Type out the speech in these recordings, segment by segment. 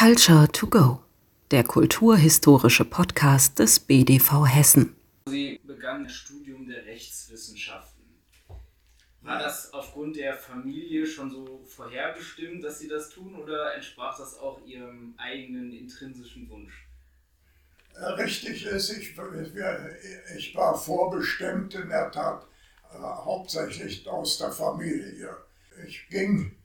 Culture to Go, der kulturhistorische Podcast des BDV Hessen. Sie begann das Studium der Rechtswissenschaften. War das aufgrund der Familie schon so vorherbestimmt, dass Sie das tun, oder entsprach das auch Ihrem eigenen intrinsischen Wunsch? Richtig ist, ich, ich war vorbestimmt in der Tat äh, hauptsächlich aus der Familie. Ich ging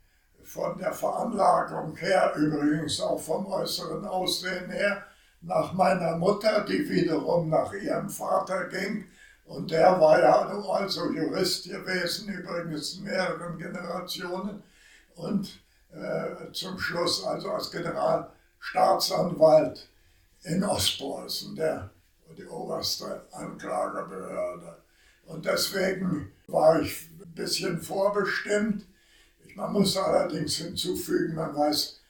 von der Veranlagung her, übrigens auch vom äußeren Aussehen her, nach meiner Mutter, die wiederum nach ihrem Vater ging. Und der war ja also Jurist gewesen, übrigens in mehreren Generationen. Und äh, zum Schluss also als Generalstaatsanwalt in Ostpreußen, der, die oberste Anklagebehörde. Und deswegen war ich ein bisschen vorbestimmt. Man muss allerdings hinzufügen, man weiß,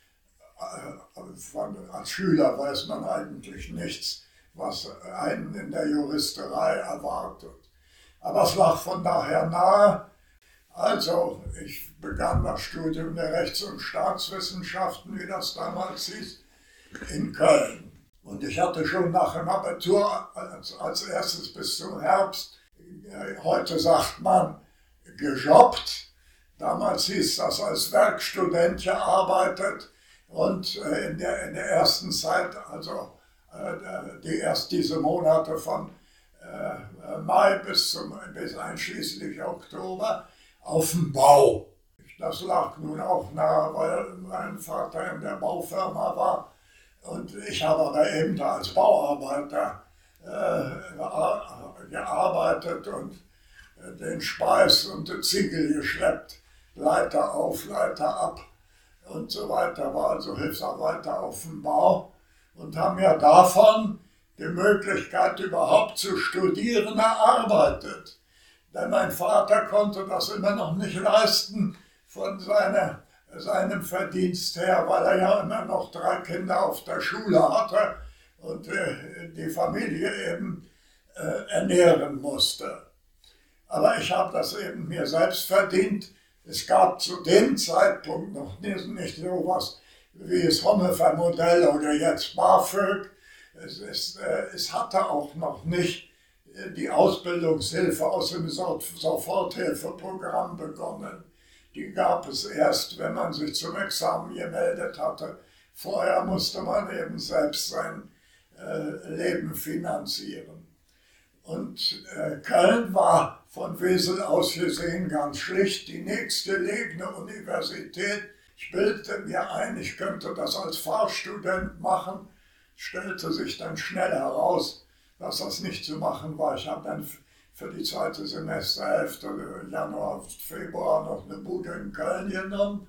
äh, als Schüler weiß man eigentlich nichts, was einen in der Juristerei erwartet. Aber es lag von daher nahe. Also, ich begann das Studium der Rechts- und Staatswissenschaften, wie das damals hieß, in Köln. Und ich hatte schon nach dem Abitur als, als erstes bis zum Herbst, äh, heute sagt man, gejobbt. Damals hieß das als Werkstudent gearbeitet und äh, in der, in der ersten Zeit, also äh, die erst diese Monate von Mai bis, zum, bis einschließlich Oktober auf dem Bau. Das lag nun auch nahe, weil mein Vater in der Baufirma war und ich habe da eben da als Bauarbeiter äh, gearbeitet und äh, den Speis und den Ziegel geschleppt, Leiter auf, Leiter ab und so weiter, war also Hilfsarbeiter auf dem Bau und haben ja davon die Möglichkeit überhaupt zu studieren erarbeitet. Denn mein Vater konnte das immer noch nicht leisten von seiner seinem Verdienst her, weil er ja immer noch drei Kinder auf der Schule hatte und äh, die Familie eben äh, ernähren musste. Aber ich habe das eben mir selbst verdient. Es gab zu dem Zeitpunkt noch nicht, nicht so was wie das Honefer-Modell oder jetzt BAföG. Es, es, äh, es hatte auch noch nicht äh, die Ausbildungshilfe aus dem Soforthilfeprogramm begonnen die gab es erst, wenn man sich zum Examen gemeldet hatte. Vorher musste man eben selbst sein äh, Leben finanzieren. Und äh, Köln war von Wesel aus gesehen ganz schlicht die nächstgelegene Universität. Ich bildete mir ein, ich könnte das als Fahrstudent machen, stellte sich dann schnell heraus, dass das nicht zu machen war. Ich habe dann für die zweite Semesterhälfte, Januar, Februar, noch eine Bude in Köln genommen.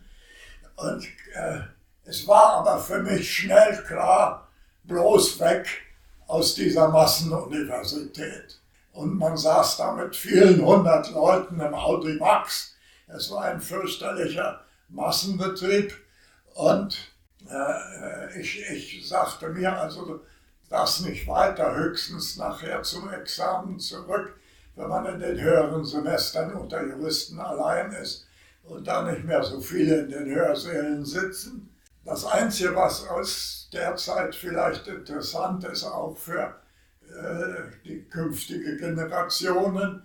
Und äh, es war aber für mich schnell klar, bloß weg aus dieser Massenuniversität. Und man saß da mit vielen hundert Leuten im Audi Max. Es war ein fürchterlicher Massenbetrieb. Und äh, ich, ich sagte mir also, das nicht weiter, höchstens nachher zum Examen zurück wenn man in den höheren Semestern unter Juristen allein ist und da nicht mehr so viele in den Hörsälen sitzen. Das Einzige, was aus der Zeit vielleicht interessant ist, auch für äh, die künftige Generationen,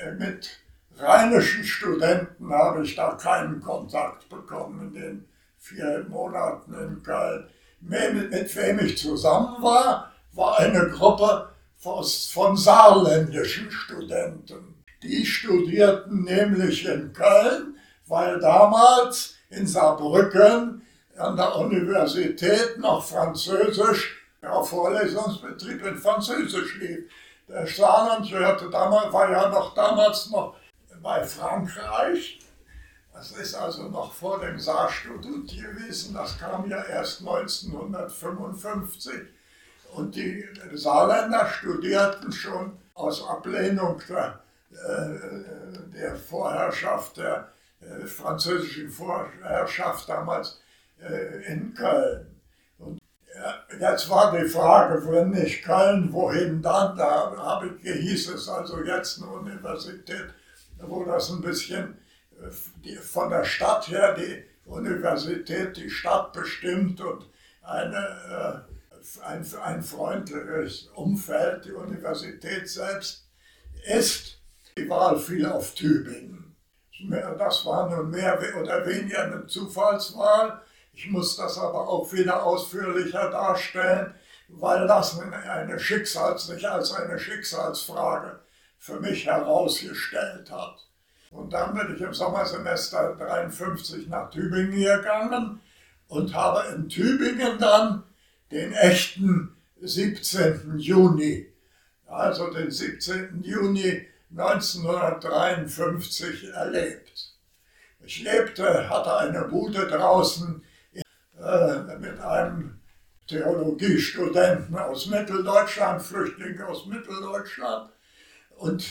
äh, mit rheinischen Studenten habe ich da keinen Kontakt bekommen in den vier Monaten in Köln. Mit, mit wem ich zusammen war, war eine Gruppe von saarländischen Studenten. Die studierten nämlich in Köln, weil damals in Saarbrücken an der Universität noch Französisch, der Vorlesungsbetrieb in Französisch lief. Der Saarland gehörte damals, war ja noch damals noch bei Frankreich. Das ist also noch vor dem Saarstudent gewesen. Das kam ja erst 1955. Und die Saarländer studierten schon aus Ablehnung der, äh, der Vorherrschaft, der äh, französischen Vorherrschaft damals in Köln. Und jetzt war die Frage, wenn nicht Köln, wohin dann? Da habe ich, hieß es also jetzt eine Universität, wo das ein bisschen die, von der Stadt her, die Universität, die Stadt bestimmt und eine, äh, ein, ein freundliches Umfeld. Die Universität selbst ist, die Wahl fiel auf Tübingen. Das war nun mehr oder weniger eine Zufallswahl. Ich muss das aber auch wieder ausführlicher darstellen, weil das eine Schicksals, sich als eine Schicksalsfrage für mich herausgestellt hat. Und dann bin ich im Sommersemester 53 nach Tübingen gegangen und habe in Tübingen dann den echten 17. Juni, also den 17. Juni 1953 erlebt. Ich lebte, hatte eine Bude draußen äh, mit einem Theologiestudenten aus Mitteldeutschland, Flüchtling aus Mitteldeutschland. Und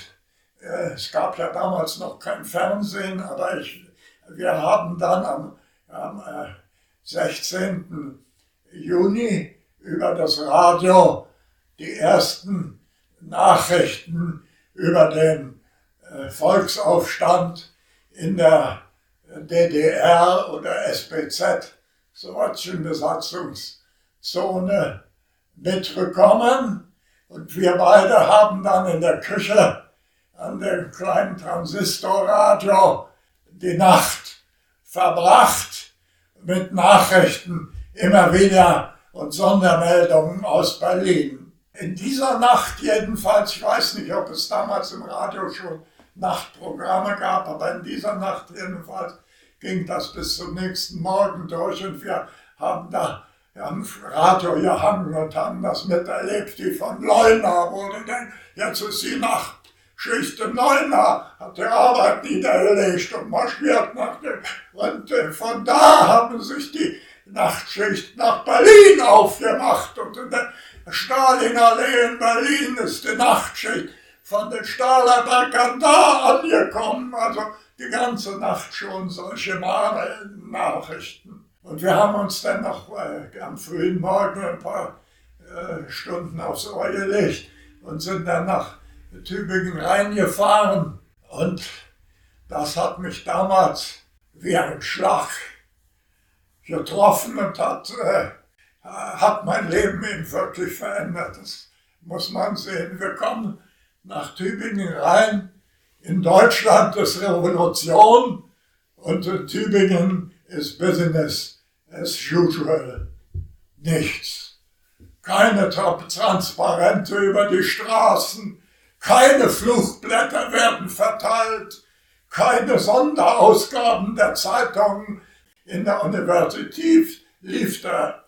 äh, es gab ja damals noch kein Fernsehen, aber ich, wir haben dann am, am äh, 16. Juni über das Radio die ersten Nachrichten über den äh, Volksaufstand in der DDR oder SPZ, sowjetischen Besatzungszone, mitbekommen. Und wir beide haben dann in der Küche an dem kleinen Transistorradio die Nacht verbracht mit Nachrichten immer wieder und Sondermeldungen aus Berlin. In dieser Nacht jedenfalls, ich weiß nicht, ob es damals im Radio schon Nachtprogramme gab, aber in dieser Nacht jedenfalls ging das bis zum nächsten Morgen durch und wir haben da am Radio gehangen und haben das miterlebt, die von Leuna wurde denn jetzt ist die Nacht. Schicht im Neuner hat die Arbeit niedergelegt und marschiert nach dem. Und von da haben sich die Nachtschicht nach Berlin aufgemacht. Und in der Stalinallee in Berlin ist die Nachtschicht von den Stahlerbergern da angekommen. Also die ganze Nacht schon solche Nachrichten. Und wir haben uns dann noch äh, am frühen Morgen ein paar äh, Stunden aufs Ohr gelegt und sind dann nach Tübingen reingefahren. Und das hat mich damals wie ein Schlag getroffen und hat, äh, hat mein Leben eben wirklich verändert. Das muss man sehen. Wir kommen nach Tübingen rein. In Deutschland ist Revolution und in Tübingen ist Business as usual. Nichts. Keine Transparente über die Straßen, keine Fluchtblätter werden verteilt, keine Sonderausgaben der Zeitungen. In der Universität lief der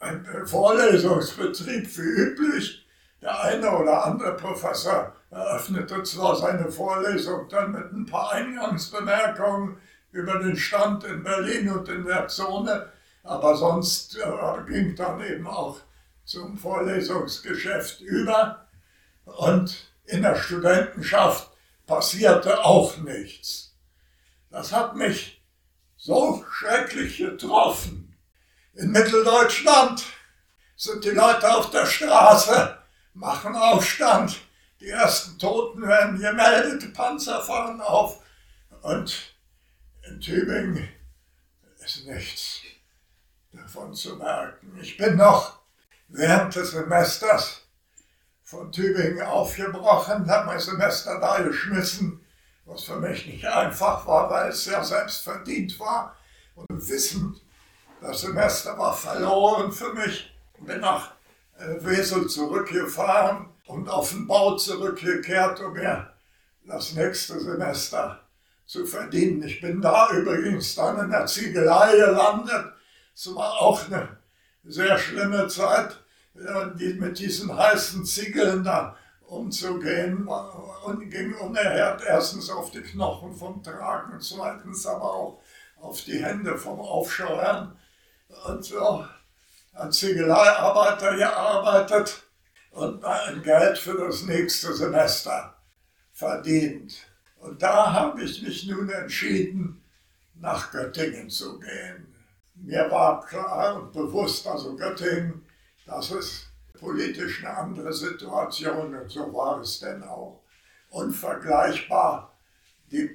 äh, Vorlesungsbetrieb wie üblich. Der eine oder andere Professor eröffnete zwar seine Vorlesung dann mit ein paar Eingangsbemerkungen über den Stand in Berlin und in der Zone, aber sonst äh, ging dann eben auch zum Vorlesungsgeschäft über. Und in der Studentenschaft passierte auch nichts. Das hat mich so schrecklich getroffen. In Mitteldeutschland sind die Leute auf der Straße, machen Aufstand, die ersten Toten werden gemeldet, Panzer fahren auf und in Tübingen ist nichts davon zu merken. Ich bin noch während des Semesters von Tübingen aufgebrochen, habe mein Semester da geschmissen, was für mich nicht einfach war, weil es sehr selbstverdient war. Und wissend, das Semester war verloren für mich. Bin nach Wesel zurückgefahren und auf den Bau zurückgekehrt, um mir das nächste Semester zu verdienen. Ich bin da übrigens dann in der Ziegelei gelandet. Es war auch eine sehr schlimme Zeit die, mit diesen heißen Ziegeln da umzugehen und ging unerhört erstens auf die Knochen vom Tragen, zweitens aber auch auf die Hände vom Aufscheuern und so als Ziegeleiarbeiter gearbeitet und ein Geld für das nächste Semester verdient. Und da habe ich mich nun entschieden, nach Göttingen zu gehen. Mir war klar und bewusst, also Göttingen das ist politisch eine andere Situation und so war es denn auch. Unvergleichbar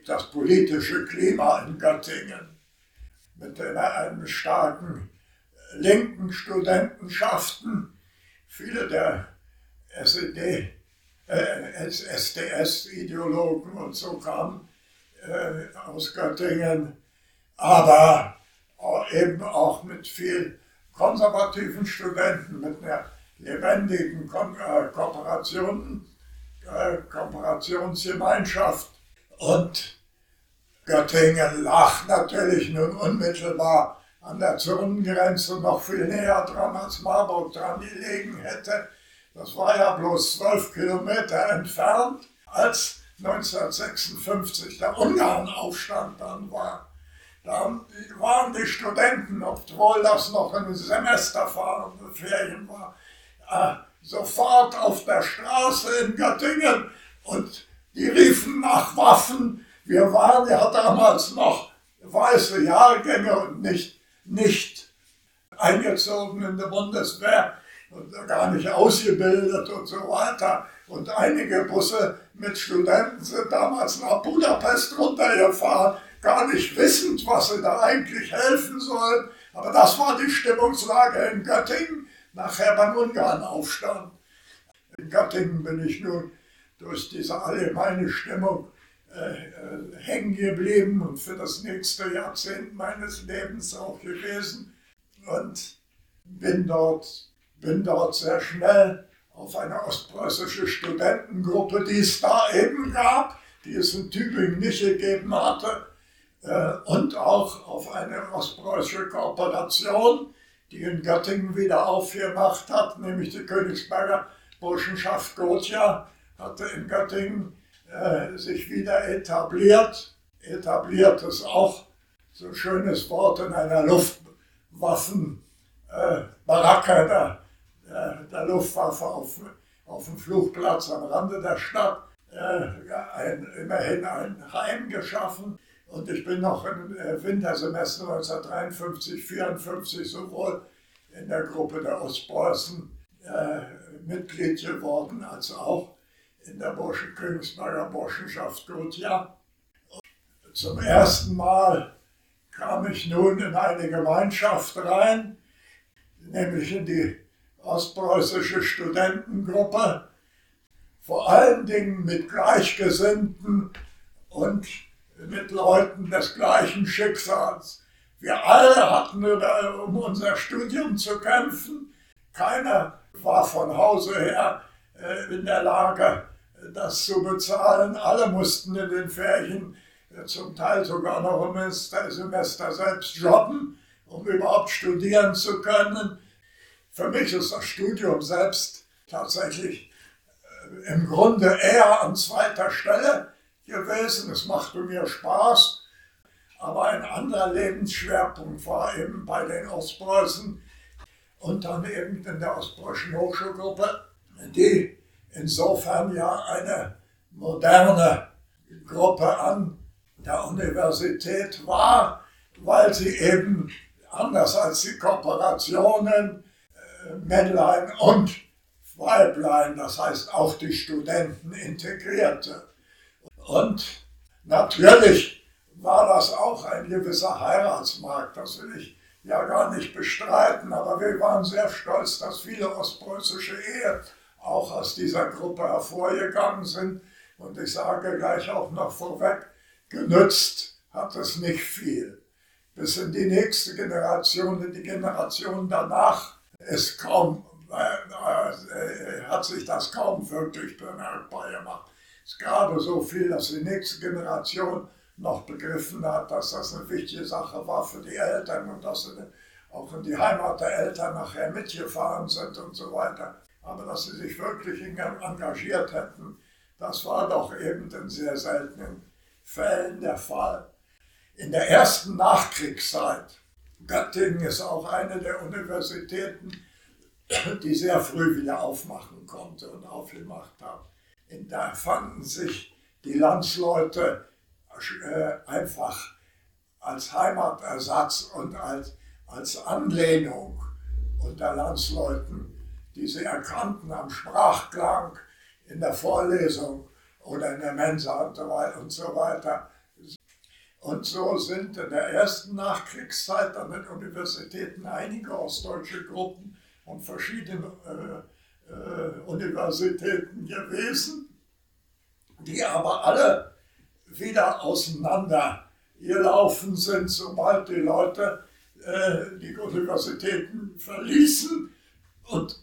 das politische Klima in Göttingen mit einem starken linken Studentenschaften, viele der SED, äh, SDS-Ideologen und so kamen äh, aus Göttingen, aber eben auch mit viel konservativen Studenten, mit einer lebendigen Ko äh, Kooperation, äh, Kooperationsgemeinschaft. Und Göttingen lag natürlich nun unmittelbar an der Zonengrenze noch viel näher dran, als Marburg dran gelegen hätte. Das war ja bloß zwölf Kilometer entfernt, als 1956 der Ungarnaufstand dann war. Da waren die Studenten, obwohl das noch ein Semesterferien war, äh, sofort auf der Straße in Göttingen und die riefen nach Waffen. Wir waren ja damals noch weiße Jahrgänge und nicht, nicht eingezogen in die Bundeswehr und gar nicht ausgebildet und so weiter. Und einige Busse mit Studenten sind damals nach Budapest runtergefahren, gar nicht wissend, was sie da eigentlich helfen sollen. Aber das war die Stimmungslage in Göttingen nachher beim Ungarnaufstand. In Göttingen bin ich nun durch diese allgemeine Stimmung äh, äh, hängen geblieben und für das nächste Jahrzehnt meines Lebens auch gewesen und bin dort, bin dort sehr schnell auf eine ostpreußische Studentengruppe, die es da eben gab, die es in Tübingen nicht gegeben hatte, äh, und auch auf eine ostpreußische Kooperation, die in Göttingen wieder aufgemacht hat, nämlich die Königsberger Burschenschaft Gotia hatte in Göttingen äh, sich wieder etabliert. Etabliert ist auch so ein schönes Wort in einer Luftwaffenbaracke äh, der, der, der, Luftwaffe auf, auf dem Flugplatz am Rande der Stadt. Äh, ein, immerhin ein Heim geschaffen und ich bin noch im äh, Wintersemester 1953, 54 sowohl in der Gruppe der Ostpreußen äh, Mitglied geworden, als auch in der Burschen, Königsberger Burschenschaft Gotia. Zum ersten Mal kam ich nun in eine Gemeinschaft rein, nämlich in die ostpreußische Studentengruppe, vor allen Dingen mit Gleichgesinnten und mit Leuten des gleichen Schicksals. Wir alle hatten um unser Studium zu kämpfen. Keiner war von Hause her äh, in der Lage, das zu bezahlen. Alle mussten in den Ferien zum Teil sogar noch im Semester selbst jobben, um überhaupt studieren zu können. Für mich ist das Studium selbst tatsächlich äh, im Grunde eher an zweiter Stelle gewesen. Es machte mir Spaß. Aber ein anderer Lebensschwerpunkt war eben bei den Ostpreußen und dann eben in der Ostpreußischen Hochschulgruppe, die insofern ja eine moderne Gruppe an der Universität war, weil sie eben anders als die Kooperationen äh, Männlein und Weiblein, das heißt auch die Studenten integrierte. Und natürlich war das auch ein gewisser Heiratsmarkt, das will ich ja gar nicht bestreiten, aber wir waren sehr stolz, dass viele ostpreußische Ehen auch aus dieser Gruppe hervorgegangen sind. Und ich sage gleich auch noch vorweg, genützt hat es nicht viel. Bis in die nächste Generation, in die Generation danach, ist kaum, äh, hat sich das kaum wirklich bemerkbar gemacht ist gerade so viel, dass die nächste Generation noch begriffen hat, dass das eine wichtige Sache war für die Eltern und dass sie auch in die Heimat der Eltern nachher mitgefahren sind und so weiter. Aber dass sie sich wirklich engagiert hätten, das war doch eben in sehr seltenen Fällen der Fall. In der ersten Nachkriegszeit, Göttingen ist auch eine der Universitäten, die sehr früh wieder aufmachen konnte und aufgemacht hat da fanden sich die Landsleute äh, einfach als Heimatersatz und als, als Anlehnung unter Landsleuten, die sie erkannten am Sprachklang in der Vorlesung oder in der Mensa und so weiter. Und so sind in der ersten Nachkriegszeit an den Universitäten einige ostdeutsche Gruppen und verschiedene äh, äh, Universitäten gewesen, die aber alle wieder auseinander gelaufen sind, sobald die Leute äh, die Universitäten verließen und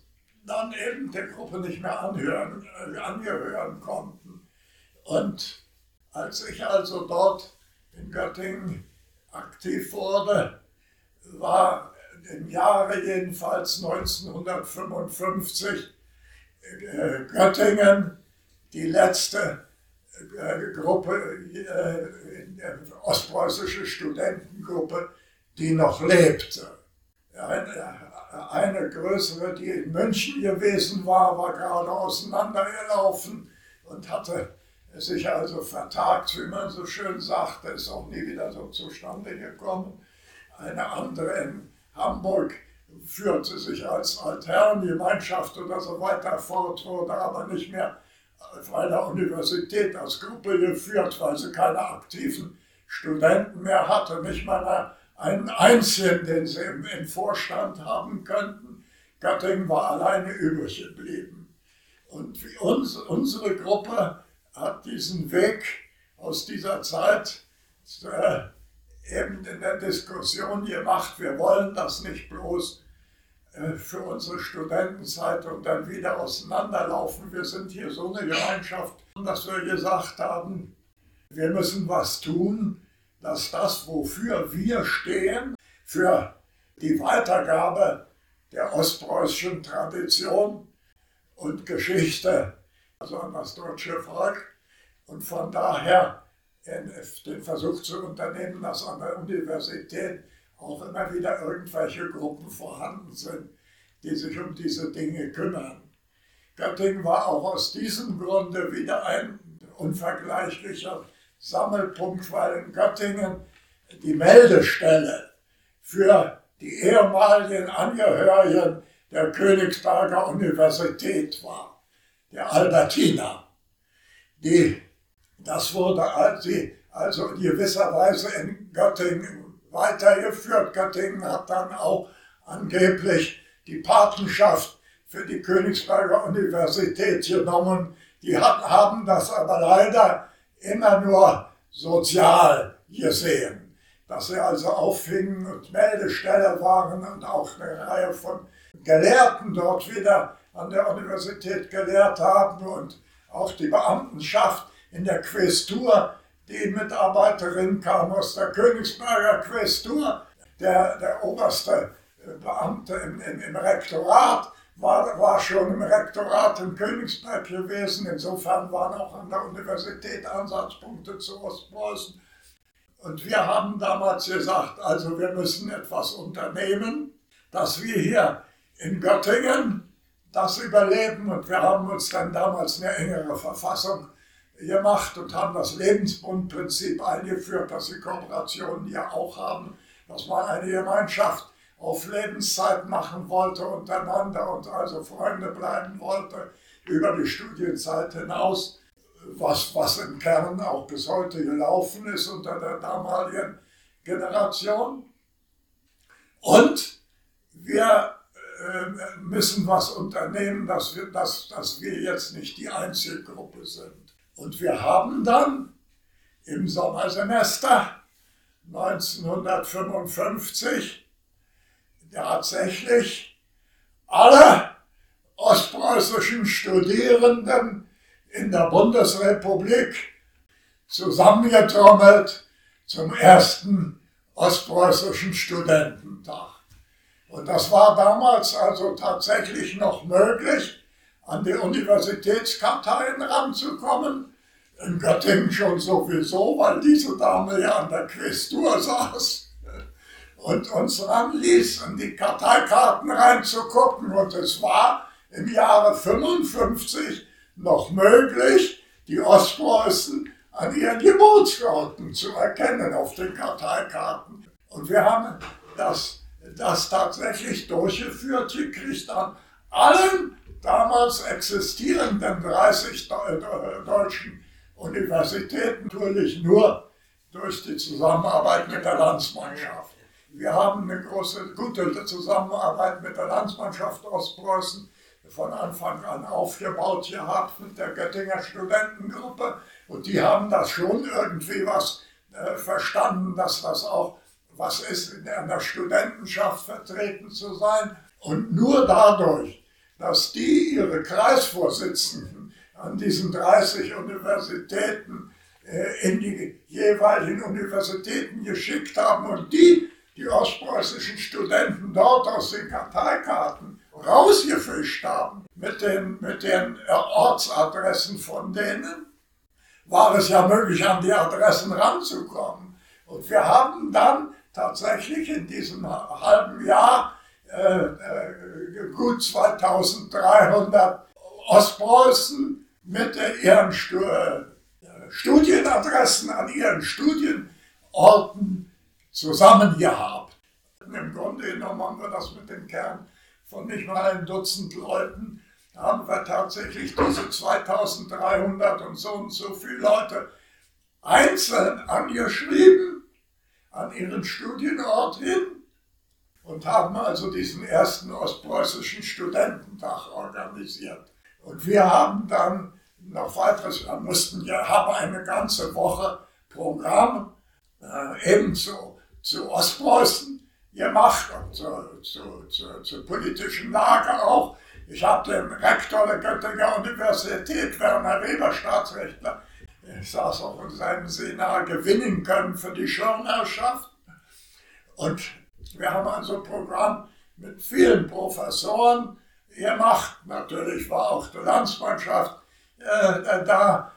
dann eben der Gruppe nicht mehr anhören, äh, angehören konnten. Und als ich also dort in Göttingen aktiv wurde, war im Jahre jedenfalls 1955 äh, Göttingen die letzte äh, Gruppe, äh, ostpreußische Studentengruppe, die noch lebte. Eine, eine größere, die in München gewesen war, war gerade auseinandergelaufen und hatte sich also vertagt, wie man so schön sagt, ist auch nie wieder so zustande gekommen. Eine andere in Hamburg führte sich als Altherrengemeinschaft oder so weiter fort, wurde aber nicht mehr bei der Universität als Gruppe geführt, weil sie keine aktiven Studenten mehr hatte, nicht mal einen einzigen, den sie im, im Vorstand haben könnten. Göttingen war alleine übrig geblieben. Und uns, unsere Gruppe hat diesen Weg aus dieser Zeit äh, eben in der Diskussion gemacht. Wir wollen das nicht bloß äh, für unsere Studentenzeit und dann wieder auseinanderlaufen. Wir sind hier so eine Gemeinschaft, dass wir gesagt haben, wir müssen was tun, dass das, wofür wir stehen, für die Weitergabe der ostpreußischen Tradition und Geschichte also an das deutsche Volk. Und von daher den Versuch zu unternehmen, dass an der Universität auch immer wieder irgendwelche Gruppen vorhanden sind, die sich um diese Dinge kümmern. Göttingen war auch aus diesem Grunde wieder ein unvergleichlicher Sammelpunkt, weil in Göttingen die Meldestelle für die ehemaligen Angehörigen der Königsberger Universität war der Albertina. Die, das wurde also in gewisser Weise in Göttingen weitergeführt. Göttingen hat dann auch angeblich die Patenschaft für die Königsberger Universität genommen. Die hat, haben das aber leider immer nur sozial gesehen. Dass sie also auffingen und Meldestelle waren und auch eine Reihe von Gelehrten dort wieder an der Universität gelehrt haben und auch die Beamtenschaft in der Questur. Die Mitarbeiterin kam aus der Königsberger Questur. Der, der oberste Beamte im, im, im Rektorat war, war schon im Rektorat in Königsberg gewesen. Insofern waren auch an der Universität Ansatzpunkte zu Ostpreußen. Und wir haben damals gesagt, also wir müssen etwas unternehmen, dass wir hier in Göttingen das überleben. Und wir haben uns dann damals eine engere Verfassung gemacht und haben das Lebensbundprinzip eingeführt, das die Kooperationen ja auch haben, dass man eine Gemeinschaft auf Lebenszeit machen wollte untereinander und also Freunde bleiben wollte über die Studienzeit hinaus, was, was im Kern auch bis heute gelaufen ist unter der damaligen Generation. Und wir äh, müssen was unternehmen, dass wir, dass, dass wir jetzt nicht die Einzelgruppe sind. Und wir haben dann im Sommersemester 1955 tatsächlich alle ostpreußischen Studierenden in der Bundesrepublik zusammengetrommelt zum ersten ostpreußischen Studententag. Und das war damals also tatsächlich noch möglich, an die Universitätskarteien ranzukommen. In Göttingen schon sowieso, weil diese Dame ja an der Questur saß und uns ranließ, in die Karteikarten reinzugucken. Und es war im Jahre 55 noch möglich, die Ostpreußen an ihren Geburtsorten zu erkennen auf den Karteikarten. Und wir haben das das tatsächlich durchgeführt gekriegt an allen damals existierenden 30 deutschen Universitäten, natürlich nur durch die Zusammenarbeit mit der Landsmannschaft. Wir haben eine große, gute Zusammenarbeit mit der Landsmannschaft Ostpreußen von Anfang an aufgebaut gehabt mit der Göttinger Studentengruppe. Und die haben das schon irgendwie was äh, verstanden, dass das auch was ist, in der Studentenschaft vertreten zu sein. Und nur dadurch, dass die ihre Kreisvorsitzenden an diesen 30 Universitäten äh, in die jeweiligen Universitäten geschickt haben und die die ostpreußischen Studenten dort aus den Karteikarten rausgefischt haben mit den, mit den Ortsadressen von denen, war es ja möglich, an die Adressen ranzukommen. Und wir haben dann tatsächlich in diesem halben Jahr äh, äh, gut 2300 Ostpreußen mit ihren äh, Studienadressen an ihren Studienorten zusammen gehabt. Im Grunde genommen haben wir das mit dem Kern von nicht mal ein Dutzend Leuten, haben wir tatsächlich diese 2300 und so und so viele Leute einzeln angeschrieben an ihren Studienort hin und haben also diesen ersten ostpreußischen Studententag organisiert. Und wir haben dann noch weiteres, wir mussten ja, haben eine ganze Woche Programm äh, ebenso zu Ostpreußen gemacht und zur, zur, zur, zur politischen Lage auch. Ich habe den Rektor der Göttinger Universität, Werner Weber, Staatsrechtler, ich saß auch in seinem Seminar, gewinnen können für die Schirmherrschaft. Und wir haben also ein Programm mit vielen Professoren gemacht. Natürlich war auch die Landsmannschaft äh, da.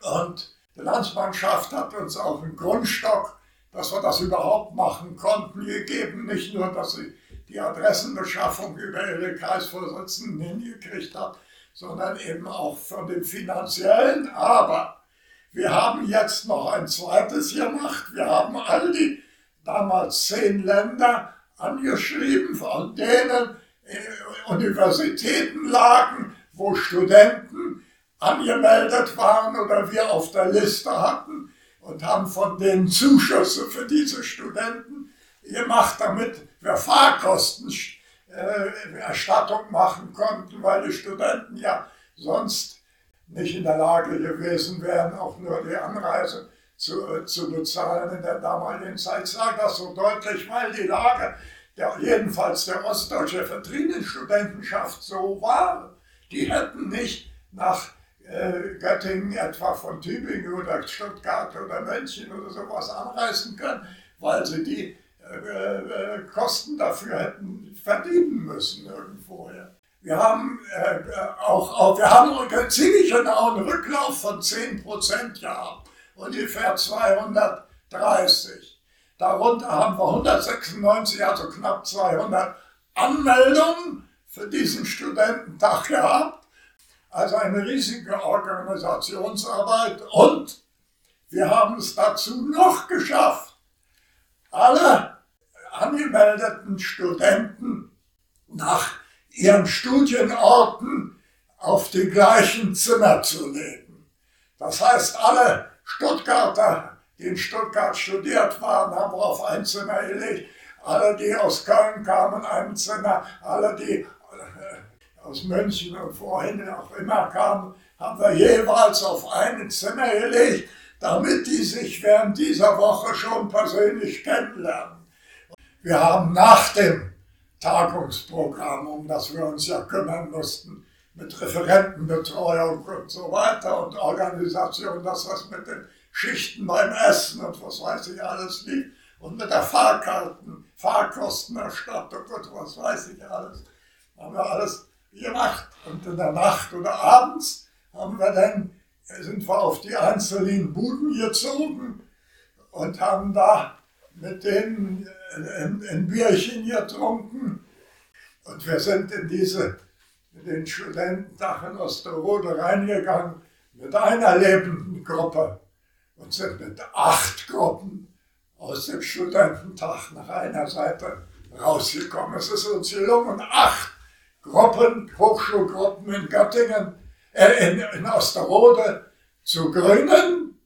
Und die Landsmannschaft hat uns auch einen Grundstock dass wir das überhaupt machen konnten, gegeben. Nicht nur, dass sie die Adressenbeschaffung über ihre Kreisvorsitzenden hingekriegt hat, sondern eben auch von dem finanziellen. Aber wir haben jetzt noch ein zweites gemacht. Wir haben all die damals zehn Länder angeschrieben, von denen äh, Universitäten lagen, wo Studenten angemeldet waren oder wir auf der Liste hatten und haben von denen Zuschüsse für diese Studenten gemacht, damit wir Fahrkostenerstattung äh, machen konnten, weil die Studenten ja sonst nicht in der Lage gewesen wären, auch nur die Anreise zu, zu bezahlen in der damaligen Zeit. Ich sage das so deutlich, weil die Lage der, jedenfalls der ostdeutsche Vertriebenenstudentenschaft so war. Die hätten nicht nach Göttingen etwa von Tübingen oder Stuttgart oder München oder sowas anreisen können, weil sie die äh, äh, Kosten dafür hätten verdienen müssen irgendwoher. Wir haben äh, auch, auch, wir haben ziemlich genau einen Rücklauf von 10% gehabt, ungefähr 230. Darunter haben wir 196, also knapp 200 Anmeldungen für diesen Studententag gehabt. Also eine riesige Organisationsarbeit und wir haben es dazu noch geschafft, alle angemeldeten Studenten nach ihren Studienorten auf die gleichen Zimmer zu legen. Das heißt, alle Stuttgarter, die in Stuttgart studiert waren, haben auf ein Zimmer gelegt. Alle, die aus Köln kamen, ein Zimmer. Alle, die aus München und vorhin auch immer kamen, haben wir jeweils auf ein Zimmer gelegt, damit die sich während dieser Woche schon persönlich kennenlernen. Wir haben nach dem Tagungsprogramm, um das wir uns ja kümmern mussten, mit Referentenbetreuung und so weiter und Organisation, dass das mit den Schichten beim Essen und was weiß ich alles lief und mit der Fahrkarten, Fahrkostenerstattung und was weiß ich alles, haben wir alles gemacht. Und in der Nacht oder abends haben wir dann, sind wir auf die einzelnen Buden gezogen und haben da mit denen äh, ein, Bierchen getrunken. Und wir sind in diese, in den Studententag in Osterode reingegangen mit einer lebenden Gruppe und sind mit acht Gruppen aus dem Studententag nach einer Seite rausgekommen. Es ist uns gelungen, acht Gruppen, Hochschulgruppen in Göttingen, äh, in, in Osterode zu gründen.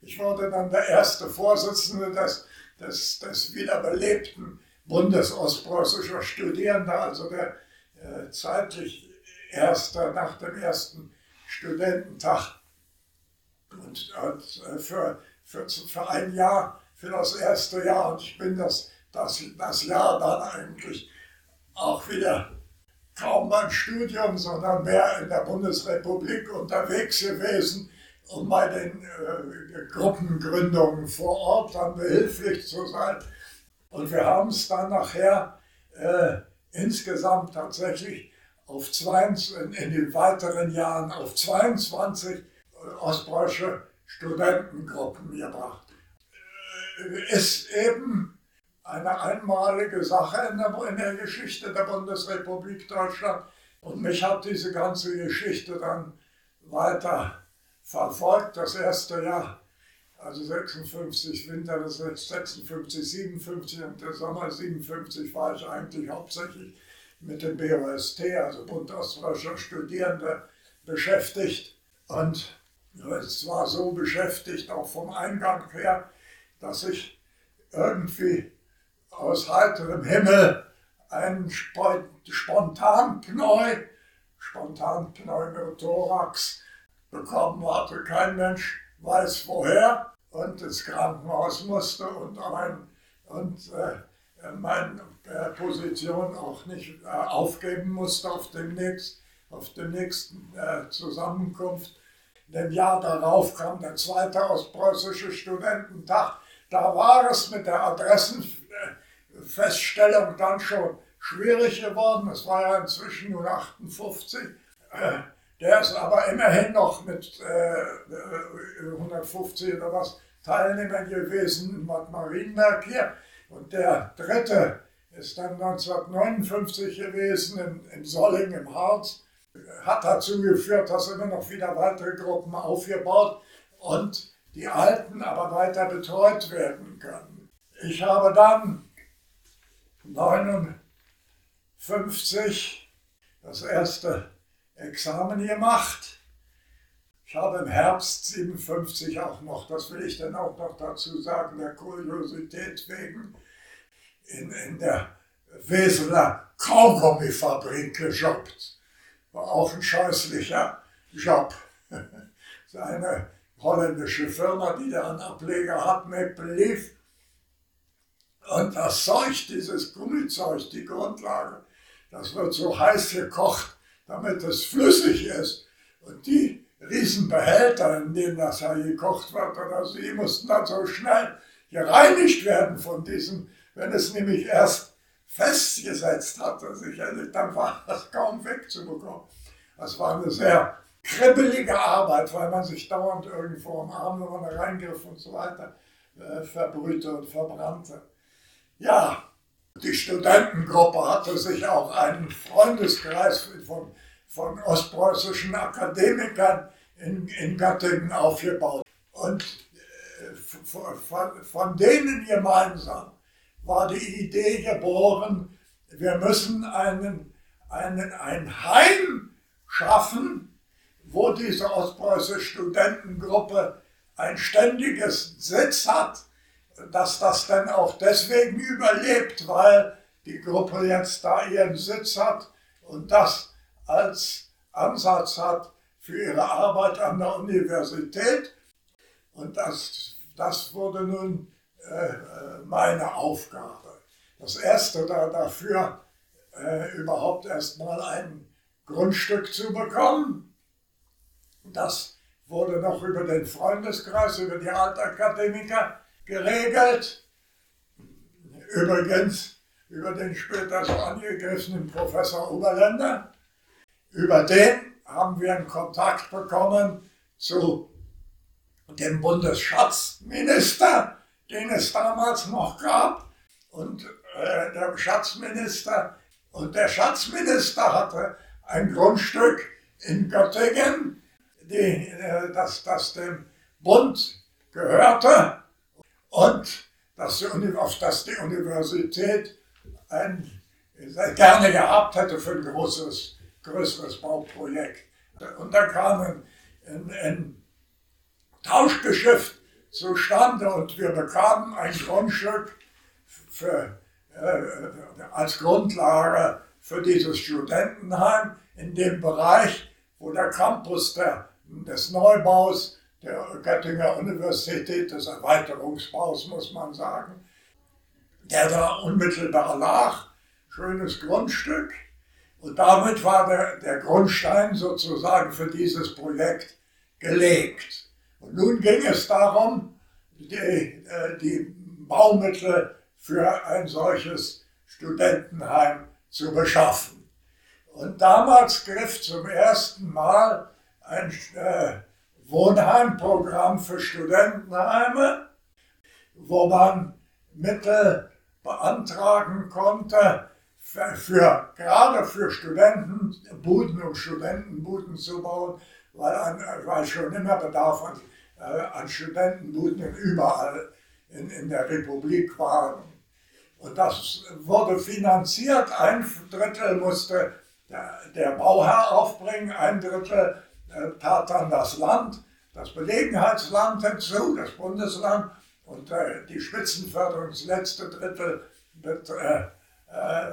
Ich wurde dann der erste Vorsitzende des, des, des wiederbelebten Bundes ostpreußischer Studierender, also der äh, zeitlich erste nach dem ersten Studententag. Und, und äh, für, für, für ein Jahr, für das erste Jahr, und ich bin das, das, das Jahr dann eigentlich auch wieder kaum beim Studium, sondern mehr in der Bundesrepublik unterwegs gewesen, um bei den äh, Gruppengründungen vor Ort dann behilflich zu sein. Und wir haben es dann nachher äh, insgesamt tatsächlich auf 22, in, den weiteren Jahren auf 22 äh, ostpreußische Studentengruppen gebracht. Äh, ist eben eine einmalige Sache in der, in der Geschichte der Bundesrepublik Deutschland. Und mich hat diese ganze Geschichte dann weiter verfolgt. Das erste Jahr, also 56, Winter des 56, 57 und der Sommer 57 war ich eigentlich hauptsächlich mit dem BOST, also Bund Ostdeutscher Studierende, beschäftigt. Und es war so beschäftigt, auch vom Eingang her, dass ich irgendwie aus heiterem Himmel ein Spontanpneu, Spontanpneumothorax bekommen hatte. Kein Mensch weiß woher und ins Krankenhaus musste und, mein, und äh, meine äh, Position auch nicht äh, aufgeben musste auf dem, auf dem nächsten äh, Zusammenkunft. Im Jahr darauf kam der zweite ostpreußische Studententag. Da war es mit der Adressen Feststellung dann schon schwierig geworden. Es war ja inzwischen nur 58. Äh, der ist aber immerhin noch mit äh, 150 oder was Teilnehmern gewesen in Bad Marienberg hier. Und der dritte ist dann 1959 gewesen in, in Solling im Harz. Hat dazu geführt, dass immer noch wieder weitere Gruppen aufgebaut und die Alten aber weiter betreut werden können. Ich habe dann 59 das erste Examen gemacht. Ich habe im Herbst 57 auch noch, das will ich dann auch noch dazu sagen, der Kuriosität wegen, in, in der Weseler Kaugummifabrik gejobbt. War auch ein scheußlicher Job. Eine holländische Firma, die da einen Ableger hat, Maple Leaf, und das Zeug, dieses Gummizeug, die Grundlage, das wird so heiß gekocht, damit es flüssig ist. Und die Riesenbehälter, in denen das ja gekocht wird oder so, die mussten dann so schnell gereinigt werden von diesem, wenn es nämlich erst festgesetzt hatte, sicherlich, dann war das kaum wegzubekommen. Das war eine sehr kribbelige Arbeit, weil man sich dauernd irgendwo am Arm, wenn man reingriff und so weiter, äh, verbrühte und verbrannte. Ja, die Studentengruppe hatte sich auch einen Freundeskreis von, von ostpreußischen Akademikern in, in Göttingen aufgebaut. Und äh, von, von denen gemeinsam war die Idee geboren, wir müssen einen, einen, ein Heim schaffen, wo diese ostpreußische Studentengruppe ein ständiges Sitz hat dass das dann auch deswegen überlebt, weil die Gruppe jetzt da ihren Sitz hat und das als Ansatz hat für ihre Arbeit an der Universität. Und das, das wurde nun äh, meine Aufgabe. Das erste da, dafür, äh, überhaupt erstmal ein Grundstück zu bekommen. Das wurde noch über den Freundeskreis, über die Altakademiker geregelt. Übrigens über den später so angegriffenen Professor Oberländer. Über den haben wir einen Kontakt bekommen zu dem Bundesschatzminister, den es damals noch gab. Und äh, der Schatzminister und der Schatzminister hatte ein Grundstück in Göttingen, die, äh, das, das dem Bund gehörte und dass auf das die Universität ein, gerne gehabt hätte für ein großes, größeres Bauprojekt. Und da kam ein, ein, ein Tauschgeschäft zustande und wir bekamen ein Grundstück für, äh, als Grundlage für dieses Studentenheim in dem Bereich, wo der Campus der, des Neubaus der Göttinger Universität, des Erweiterungsbaus, muss man sagen, der da unmittelbar lag, schönes Grundstück. Und damit war der, der Grundstein sozusagen für dieses Projekt gelegt. Und nun ging es darum, die, äh, die Baumittel für ein solches Studentenheim zu beschaffen. Und damals griff zum ersten Mal ein äh, Wohnheimprogramm für Studentenheime, wo man Mittel beantragen konnte, für, für, gerade für Studenten Buden und Studentenbuden zu bauen, weil, ein, weil schon immer Bedarf an, äh, an Studentenbuden überall in, in der Republik waren. Und das wurde finanziert, ein Drittel musste der, der Bauherr aufbringen, ein Drittel tat dann das Land, das Belegenheitsland hinzu, das Bundesland und äh, die Spitzenförderung, das letzte Drittel, wird, äh, äh,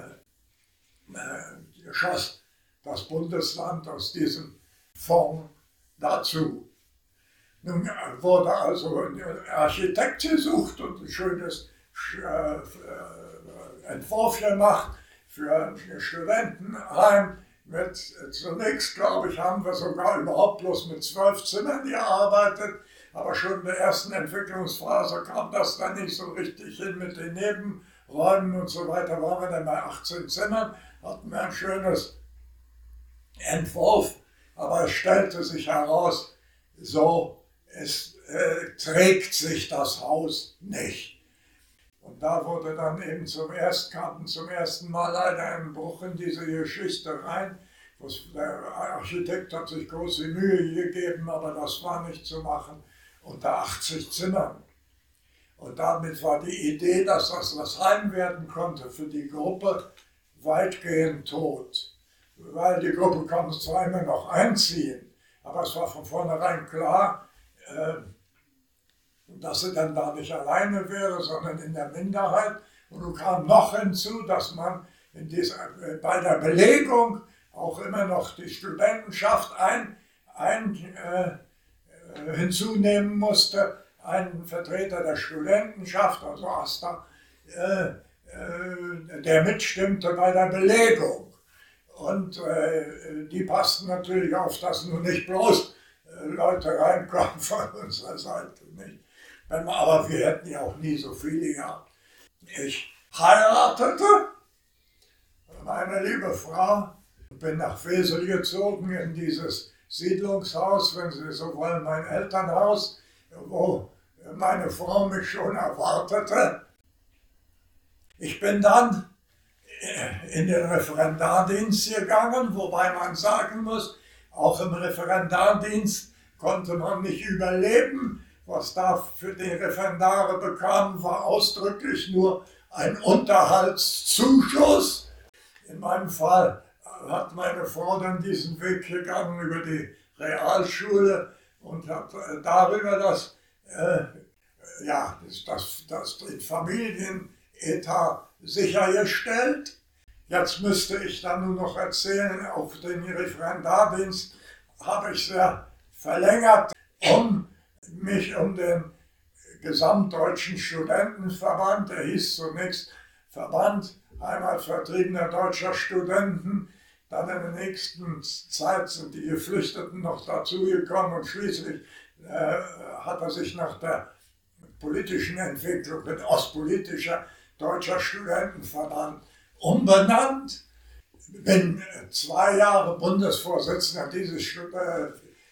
äh, schoss das Bundesland aus diesem Fonds dazu. Nun äh, wurde also ein Architekt gesucht und ein schönes äh, Entwurf gemacht für ein Studentenheim mit, zunächst glaube ich, haben wir sogar überhaupt bloß mit zwölf Zimmern gearbeitet, aber schon in der ersten Entwicklungsphase kam das dann nicht so richtig hin mit den Nebenräumen und so weiter, waren wir dann bei 18 Zimmern, hatten wir ein schönes Entwurf, aber es stellte sich heraus, so, es äh, trägt sich das Haus nicht. Und da wurde dann eben zum ersten, kam zum ersten Mal leider ein Bruch in diese Geschichte rein. Der Architekt hat sich große Mühe gegeben, aber das war nicht zu machen unter 80 Zimmern. Und damit war die Idee, dass das das Heim werden konnte für die Gruppe, weitgehend tot. Weil die Gruppe konnte zwar immer noch einziehen, aber es war von vornherein klar, äh, dass sie dann da nicht alleine wäre, sondern in der Minderheit. Und nun kam noch hinzu, dass man dieser, äh, bei der Belegung auch immer noch die Studentenschaft ein, ein, äh, äh, hinzunehmen musste, einen Vertreter der Studentenschaft, also Asta, äh, äh, der mitstimmte bei der Belegung. Und äh, die passten natürlich auf, dass nun nicht bloß Leute reinkommen von unserer Seite. Nicht? Aber wir hätten ja auch nie so viele gehabt. Ich heiratete meine liebe Frau, bin nach Wesel gezogen in dieses Siedlungshaus, wenn Sie so wollen, mein Elternhaus, wo meine Frau mich schon erwartete. Ich bin dann in den Referendardienst gegangen, wobei man sagen muss, auch im Referendardienst konnte man nicht überleben, was da für die Referendare bekamen, war ausdrücklich nur ein Unterhaltszuschuss. In meinem Fall hat meine Frau dann diesen Weg gegangen über die Realschule und hat äh, darüber das, äh, ja, das, das, das Familienetat sichergestellt. Jetzt müsste ich dann nur noch erzählen, auf den Referendardienst habe ich sehr verlängert, um mich um den Gesamtdeutschen Studentenverband, der hieß zunächst Verband Heimatvertriebener deutscher Studenten, dann in der nächsten Zeit sind die Geflüchteten noch dazugekommen und schließlich äh, hat er sich nach der politischen Entwicklung in Ostpolitischer Deutscher Studentenverband umbenannt. Bin zwei Jahre Bundesvorsitzender dieses äh,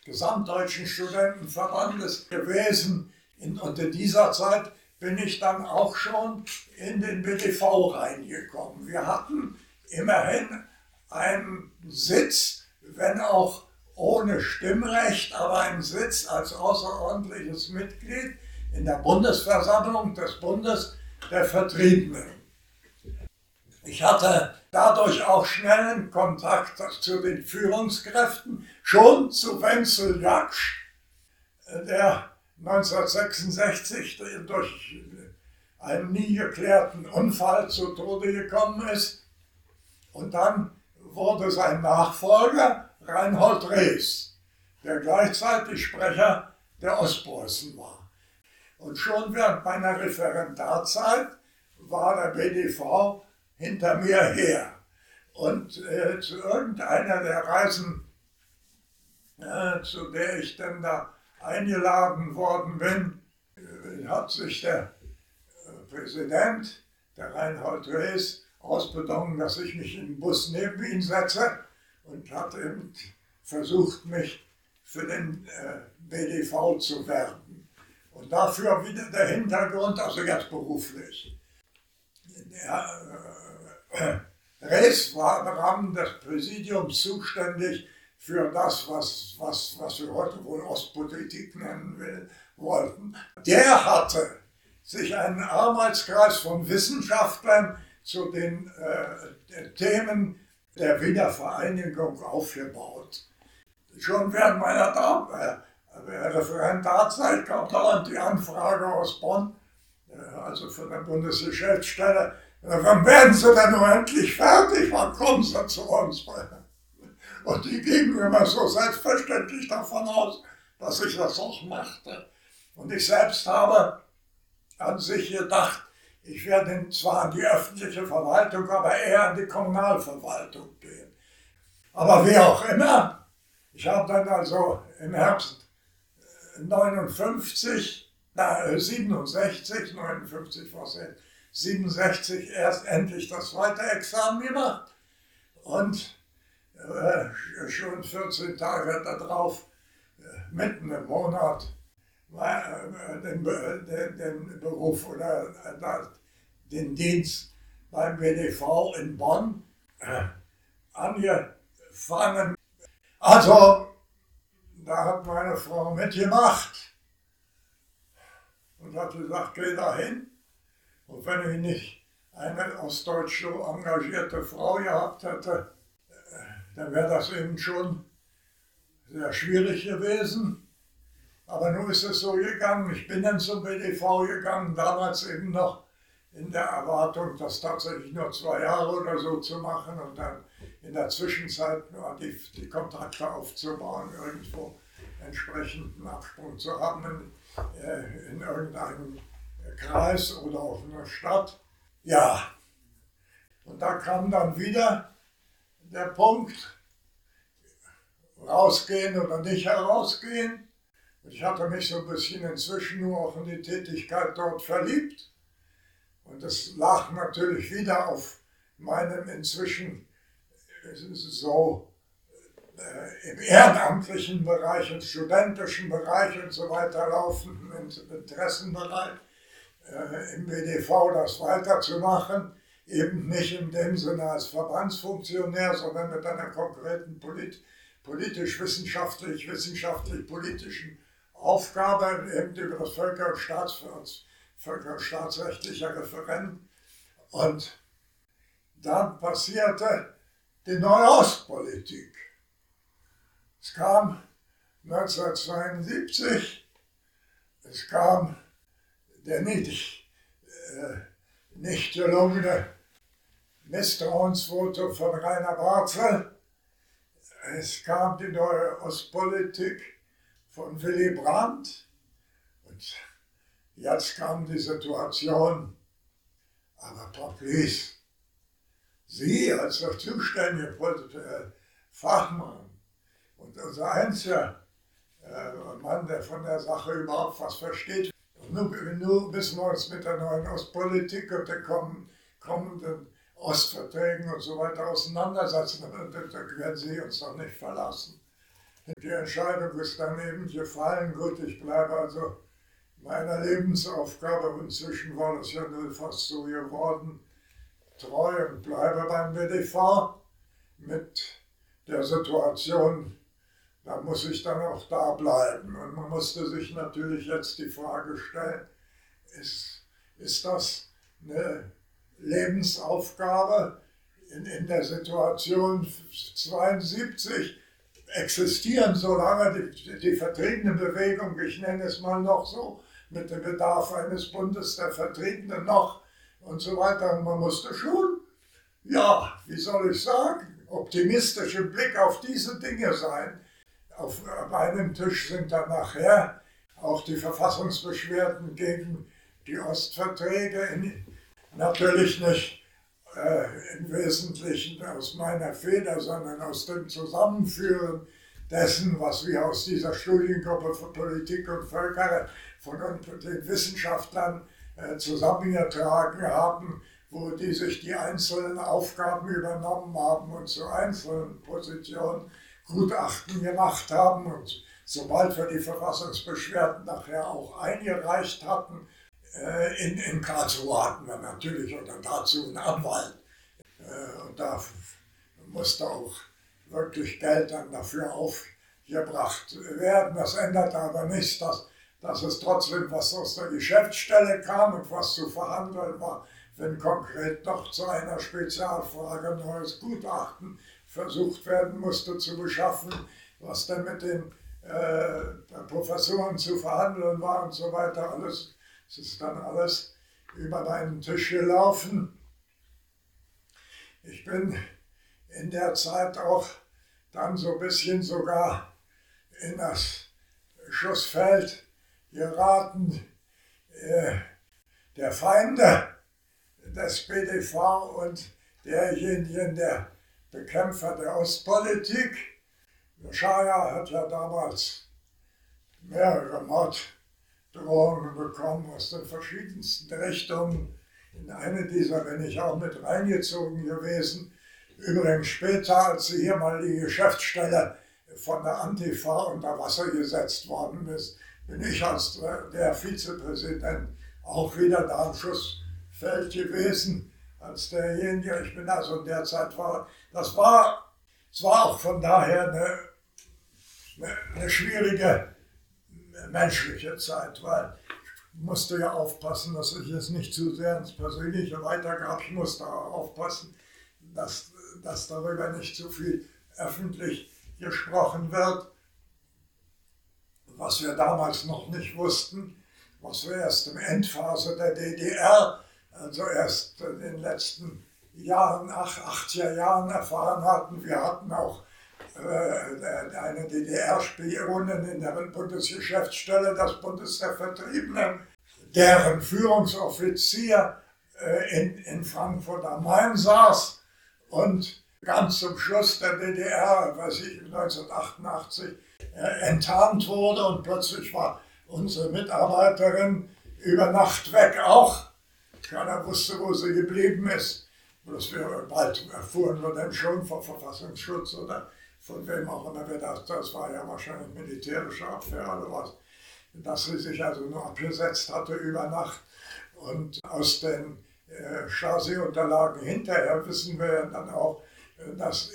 Gesamtdeutschen Studentenverbandes gewesen. In, und in dieser Zeit bin ich dann auch schon in den BDV reingekommen. Wir hatten immerhin einen Sitz, wenn auch ohne Stimmrecht, aber einen Sitz als außerordentliches Mitglied in der Bundesversammlung des Bundes der Vertriebenen. Ich hatte dadurch auch schnellen Kontakt zu den Führungskräften, schon zu Wenzel Jaksch, der 1966 durch einen nie geklärten Unfall zu Tode gekommen ist. Und dann wurde sein Nachfolger Reinhold Rees, der gleichzeitig Sprecher der Ostpreußen war. Und schon während meiner Referendarzeit war der BDV hinter mir her. Und äh, zu irgendeiner der Reisen, äh, zu der ich dann da eingeladen worden bin, äh, hat sich der äh, Präsident, der Reinhold Rees, ausbedungen, dass ich mich im Bus neben ihn setze und hat eben versucht, mich für den äh, BDV zu werben. Und dafür wieder der Hintergrund, also jetzt beruflich. Der, äh, Rees war im Rahmen des Präsidiums zuständig für das, was, was, was wir heute wohl Ostpolitik nennen will, wollten. Der hatte sich einen Arbeitskreis von Wissenschaftlern zu den äh, Themen der Wiedervereinigung aufgebaut. Schon während meiner äh, Referendarzeit kam dauernd die Anfrage aus Bonn, äh, also von der Bundesgeschäftsstelle, wann werden Sie denn nur endlich fertig, wann kommen Sie zu uns? Und die gingen immer so selbstverständlich davon aus, dass ich das auch machte. Und ich selbst habe an sich gedacht, ich werde zwar an die öffentliche Verwaltung, aber eher an die Kommunalverwaltung gehen. Aber wie auch immer, ich habe dann also im Herbst 59, na, 67, 59 war es jetzt, 67 erst endlich das zweite Examen gemacht und äh, schon 14 Tage darauf, äh, mitten im Monat, äh, den, den, den, Beruf oder äh, den Dienst beim WDV in Bonn äh, angefangen. Also, da hat meine Frau mitgemacht und hat gesagt, geh da hin. Und wenn ich nicht eine aus Deutsch so engagierte Frau gehabt hätte, dann wäre das eben schon sehr schwierig gewesen. Aber nun ist es so gegangen. Ich bin dann zum BDV gegangen, damals eben noch in der Erwartung, das tatsächlich nur zwei Jahre oder so zu machen und dann in der Zwischenzeit nur die, die Kontakte aufzubauen, irgendwo entsprechenden Absprung zu haben in, äh, in irgendeinem Kreis oder auch in der Stadt. Ja, und da kam dann wieder der Punkt, rausgehen oder nicht herausgehen. Ich hatte mich so ein bisschen inzwischen nur auch in die Tätigkeit dort verliebt. Und das lag natürlich wieder auf meinem inzwischen so äh, im ehrenamtlichen Bereich, im studentischen Bereich und so weiter laufenden Interessenbereich, im BDV das weiterzumachen eben nicht in dem Sinne als Verbandsfunktionär, sondern mit einer konkreten polit politisch-wissenschaftlich, wissenschaftlich-politischen Aufgabe, eben über das Völker- und Staats Völker- Referent. Und dann passierte die Neuostpolitik. Es kam 1972, es kam der nicht, äh, nicht gelungene Misstrauensvotum von Rainer Barzel. Es kam die neue Ostpolitik von Willy Brandt. Und jetzt kam die Situation, aber Paplis, Sie als der zuständige äh, Fachmann und unser einziger äh, Mann, der von der Sache überhaupt was versteht, nur, nur müssen wir uns mit der neuen Ostpolitik und den kommenden Ostverträgen und so weiter auseinandersetzen. Da werden Sie uns doch nicht verlassen. Die Entscheidung ist dann eben gefallen. Gut, ich bleibe also meiner Lebensaufgabe, inzwischen war das ja nur fast so geworden, treu und bleibe beim WDV mit der Situation, da muss ich dann auch da bleiben. Und man musste sich natürlich jetzt die Frage stellen, ist, ist das eine Lebensaufgabe in, in der Situation 72 existieren, solange die, die Vertriebenenbewegung, ich nenne es mal noch so, mit dem Bedarf eines Bundes der Vertriebenen noch und so weiter. Und man musste schon, ja, wie soll ich sagen, optimistisch im Blick auf diese Dinge sein. Auf meinem Tisch sind dann nachher auch die Verfassungsbeschwerden gegen die Ostverträge, in, natürlich nicht äh, im Wesentlichen aus meiner Feder, sondern aus dem Zusammenführen dessen, was wir aus dieser Studiengruppe für Politik und Völkerrecht von den Wissenschaftlern äh, zusammengetragen haben, wo die sich die einzelnen Aufgaben übernommen haben und zu einzelnen Positionen Gutachten gemacht haben. Und sobald wir die Verfassungsbeschwerden nachher auch eingereicht hatten, äh, in, in Karlsruhe hatten wir natürlich oder dazu einen Anwalt. Äh, und da musste auch wirklich Geld dann dafür aufgebracht werden. Das ändert aber nicht, dass, dass es trotzdem was aus der Geschäftsstelle kam und was zu verhandeln war, wenn konkret doch zu einer Spezialfrage ein neues Gutachten versucht werden musste zu beschaffen, was dann mit den äh, Professoren zu verhandeln war und so weiter. Alles, es ist dann alles über meinen Tisch gelaufen. Ich bin in der Zeit auch dann so ein bisschen sogar in das Schussfeld geraten äh, der Feinde des BDV und derjenigen der Bekämpfer der Ostpolitik. Der Schaya hat ja damals mehrere Morddrohungen bekommen aus den verschiedensten Richtungen. In eine dieser bin ich auch mit reingezogen gewesen. Übrigens später, als die Geschäftsstelle von der Antifa unter Wasser gesetzt worden ist, bin ich als der Vizepräsident auch wieder da am Schussfeld gewesen, als derjenige, ich bin also in der Zeit war, das war, es war auch von daher eine, eine, schwierige menschliche Zeit, weil musste ja aufpassen, dass ich es nicht zu sehr ins Persönliche weitergab. Ich musste aufpassen, dass, dass darüber nicht zu viel öffentlich gesprochen wird. Was wir damals noch nicht wussten, was wir erst im Endphase der DDR, also erst in den letzten Jahren, ach, 80er Jahren erfahren hatten. Wir hatten auch äh, eine DDR-Spionin in der Bundesgeschäftsstelle des Bundes der Vertriebenen, deren Führungsoffizier äh, in, in Frankfurt am Main saß und ganz zum Schluss der DDR, weiß ich, 1988, äh, enttarnt wurde und plötzlich war unsere Mitarbeiterin über Nacht weg auch. Keiner wusste, wo sie geblieben ist. Das wir bald erfuhren wir dann schon vom Verfassungsschutz oder von wem auch immer wir das, das war ja wahrscheinlich militärische Abwehr oder was, dass sie sich also nur abgesetzt hatte über Nacht. Und aus den äh, Stasi-Unterlagen hinterher wissen wir dann auch, äh, dass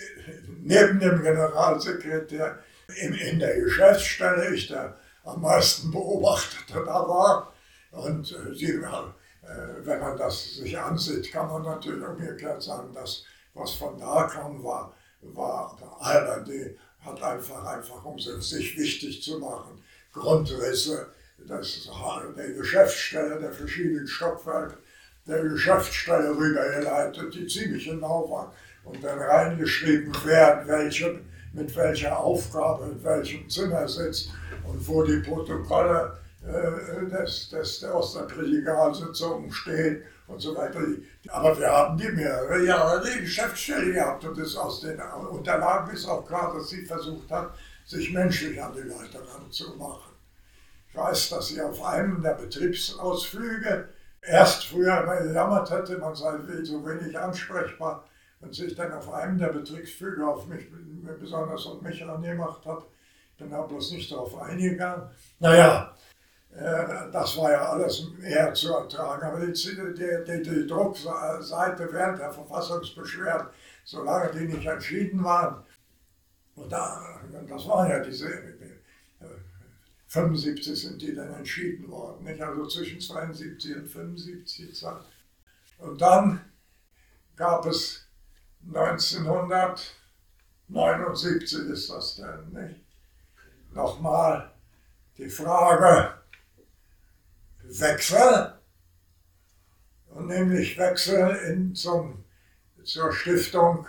neben dem Generalsekretär in, der Geschäftsstelle ich der am meisten Beobachtete da war. Und äh, sie, äh, wenn man das sich ansieht, kann man natürlich umgekehrt sagen, dass was von da kam, war war albern, die hat einfach, einfach um sich wichtig zu machen, Grundrisse das der Geschäftsstelle der verschiedenen Stockwerke der Geschäftsstelle rübergeleitet, die ziemlich genau waren und dann reingeschrieben, wer welche, mit welcher Aufgabe in welchem Zimmer sitzt und wo die Protokolle äh, des, aus der Präsidialsitzung stehen und so weiter. Aber wir haben die mehrere Jahre die Geschäftsstelle gehabt und es aus den Unterlagen ist auch klar, dass sie versucht hat, sich menschlich an die Leute ranzumachen. Ich weiß, dass sie auf einem der Betriebsausflüge erst früher mal gejammert hätte, man sei so wenig ansprechbar und sich dann auf einem der Betriebsflüge auf mich, besonders auf mich angemacht hat. Ich bin da bloß nicht darauf eingegangen. Naja, das war ja alles eher zu ertragen. Aber die, die, die, die Druckseite während der Verfassungsbeschwerden, solange die nicht entschieden waren, und da, das waren ja diese 75 äh, sind die dann entschieden worden, nicht? also zwischen 72 und 75 Und dann gab es 1900 79 ist das denn, nicht? Nochmal die Frage Wechsel, und nämlich Wechsel in zum, zur Stiftung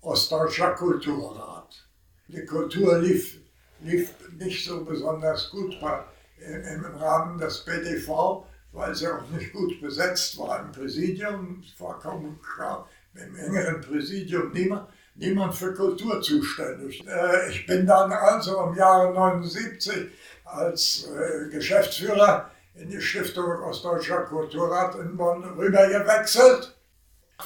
Ostdeutscher Kulturrat. Die Kultur lief, lief nicht so besonders gut bei, im, Rahmen des BDV, weil sie auch nicht gut besetzt war im Präsidium. Es war kaum klar, im engeren Präsidium niemand, niemand für Kultur zuständig. Äh, ich bin dann also im Jahre 79 als äh, Geschäftsführer in die Stiftung Ostdeutscher Kulturrat in Bonn rübergewechselt.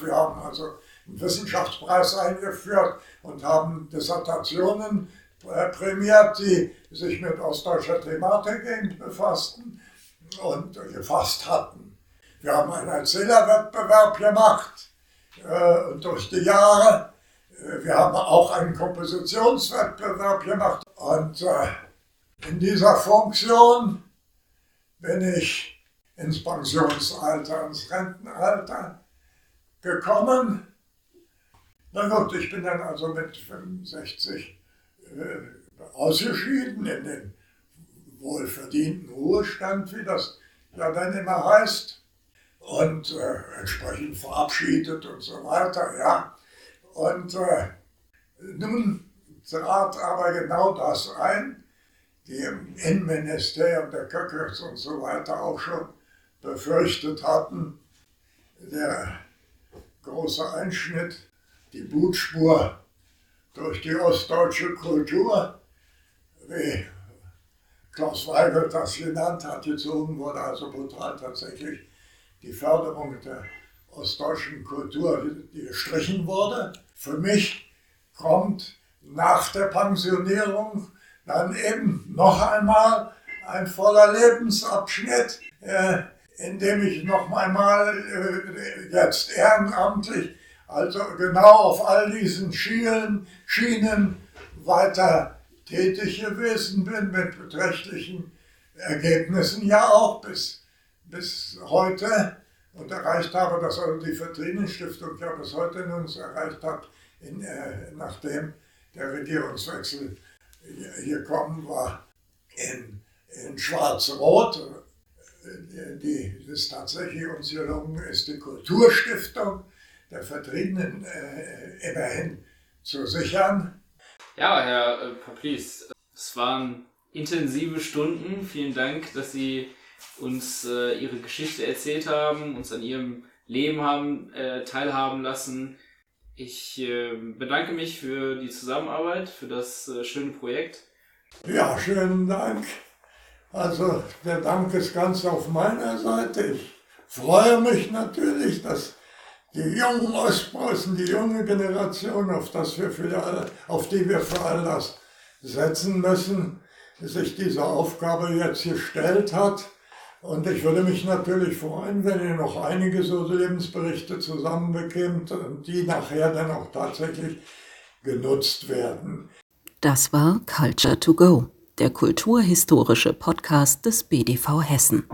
Wir haben also einen Wissenschaftspreis eingeführt und haben Dissertationen äh, prämiert, die sich mit ostdeutscher Thematik befassten und gefasst hatten. Wir haben einen Erzählerwettbewerb gemacht äh, durch die Jahre. Äh, wir haben auch einen Kompositionswettbewerb gemacht und in dieser Funktion bin ich ins Pensionsalter, ins Rentenalter gekommen. Na gut, ich bin dann also mit 65 äh, ausgeschieden in den wohlverdienten Ruhestand, wie das ja dann immer heißt, und äh, entsprechend verabschiedet und so weiter, ja. Und äh, nun trat aber genau das ein, die im Innenministerium der Köckers und so weiter auch schon befürchtet hatten, der große Einschnitt, die Blutspur durch die ostdeutsche Kultur, wie Klaus Weigelt das genannt hat, gezogen wurde also brutal tatsächlich die Förderung der ostdeutschen Kultur, gestrichen wurde. Für mich kommt nach der Pensionierung dann eben noch einmal ein voller Lebensabschnitt, äh, in dem ich noch einmal äh, jetzt ehrenamtlich, also genau auf all diesen Schienen, Schienen weiter tätig gewesen bin, mit beträchtlichen Ergebnissen ja auch bis, bis heute. Und erreicht habe, dass also die Vertriebenstiftung ja bis heute nun erreicht hat, in, äh, nachdem der Regierungswechsel gekommen war in, in Schwarz-Rot. Die, das tatsächlich uns gelungen ist, die Kulturstiftung der Vertriebenen äh, immerhin zu sichern. Ja, Herr äh, es waren intensive Stunden. Vielen Dank, dass Sie uns äh, Ihre Geschichte erzählt haben, uns an Ihrem Leben haben äh, teilhaben lassen. Ich äh, bedanke mich für die Zusammenarbeit, für das äh, schöne Projekt. Ja, schönen Dank. Also der Dank ist ganz auf meiner Seite. Ich freue mich natürlich, dass die jungen Ostpreußen, die junge Generation, auf, das wir für, auf die wir für all das setzen müssen, sich diese Aufgabe jetzt gestellt hat. Und ich würde mich natürlich freuen, wenn ihr noch einige so Lebensberichte zusammenbekommt und die nachher dann auch tatsächlich genutzt werden. Das war Culture to Go, der kulturhistorische Podcast des BDV Hessen.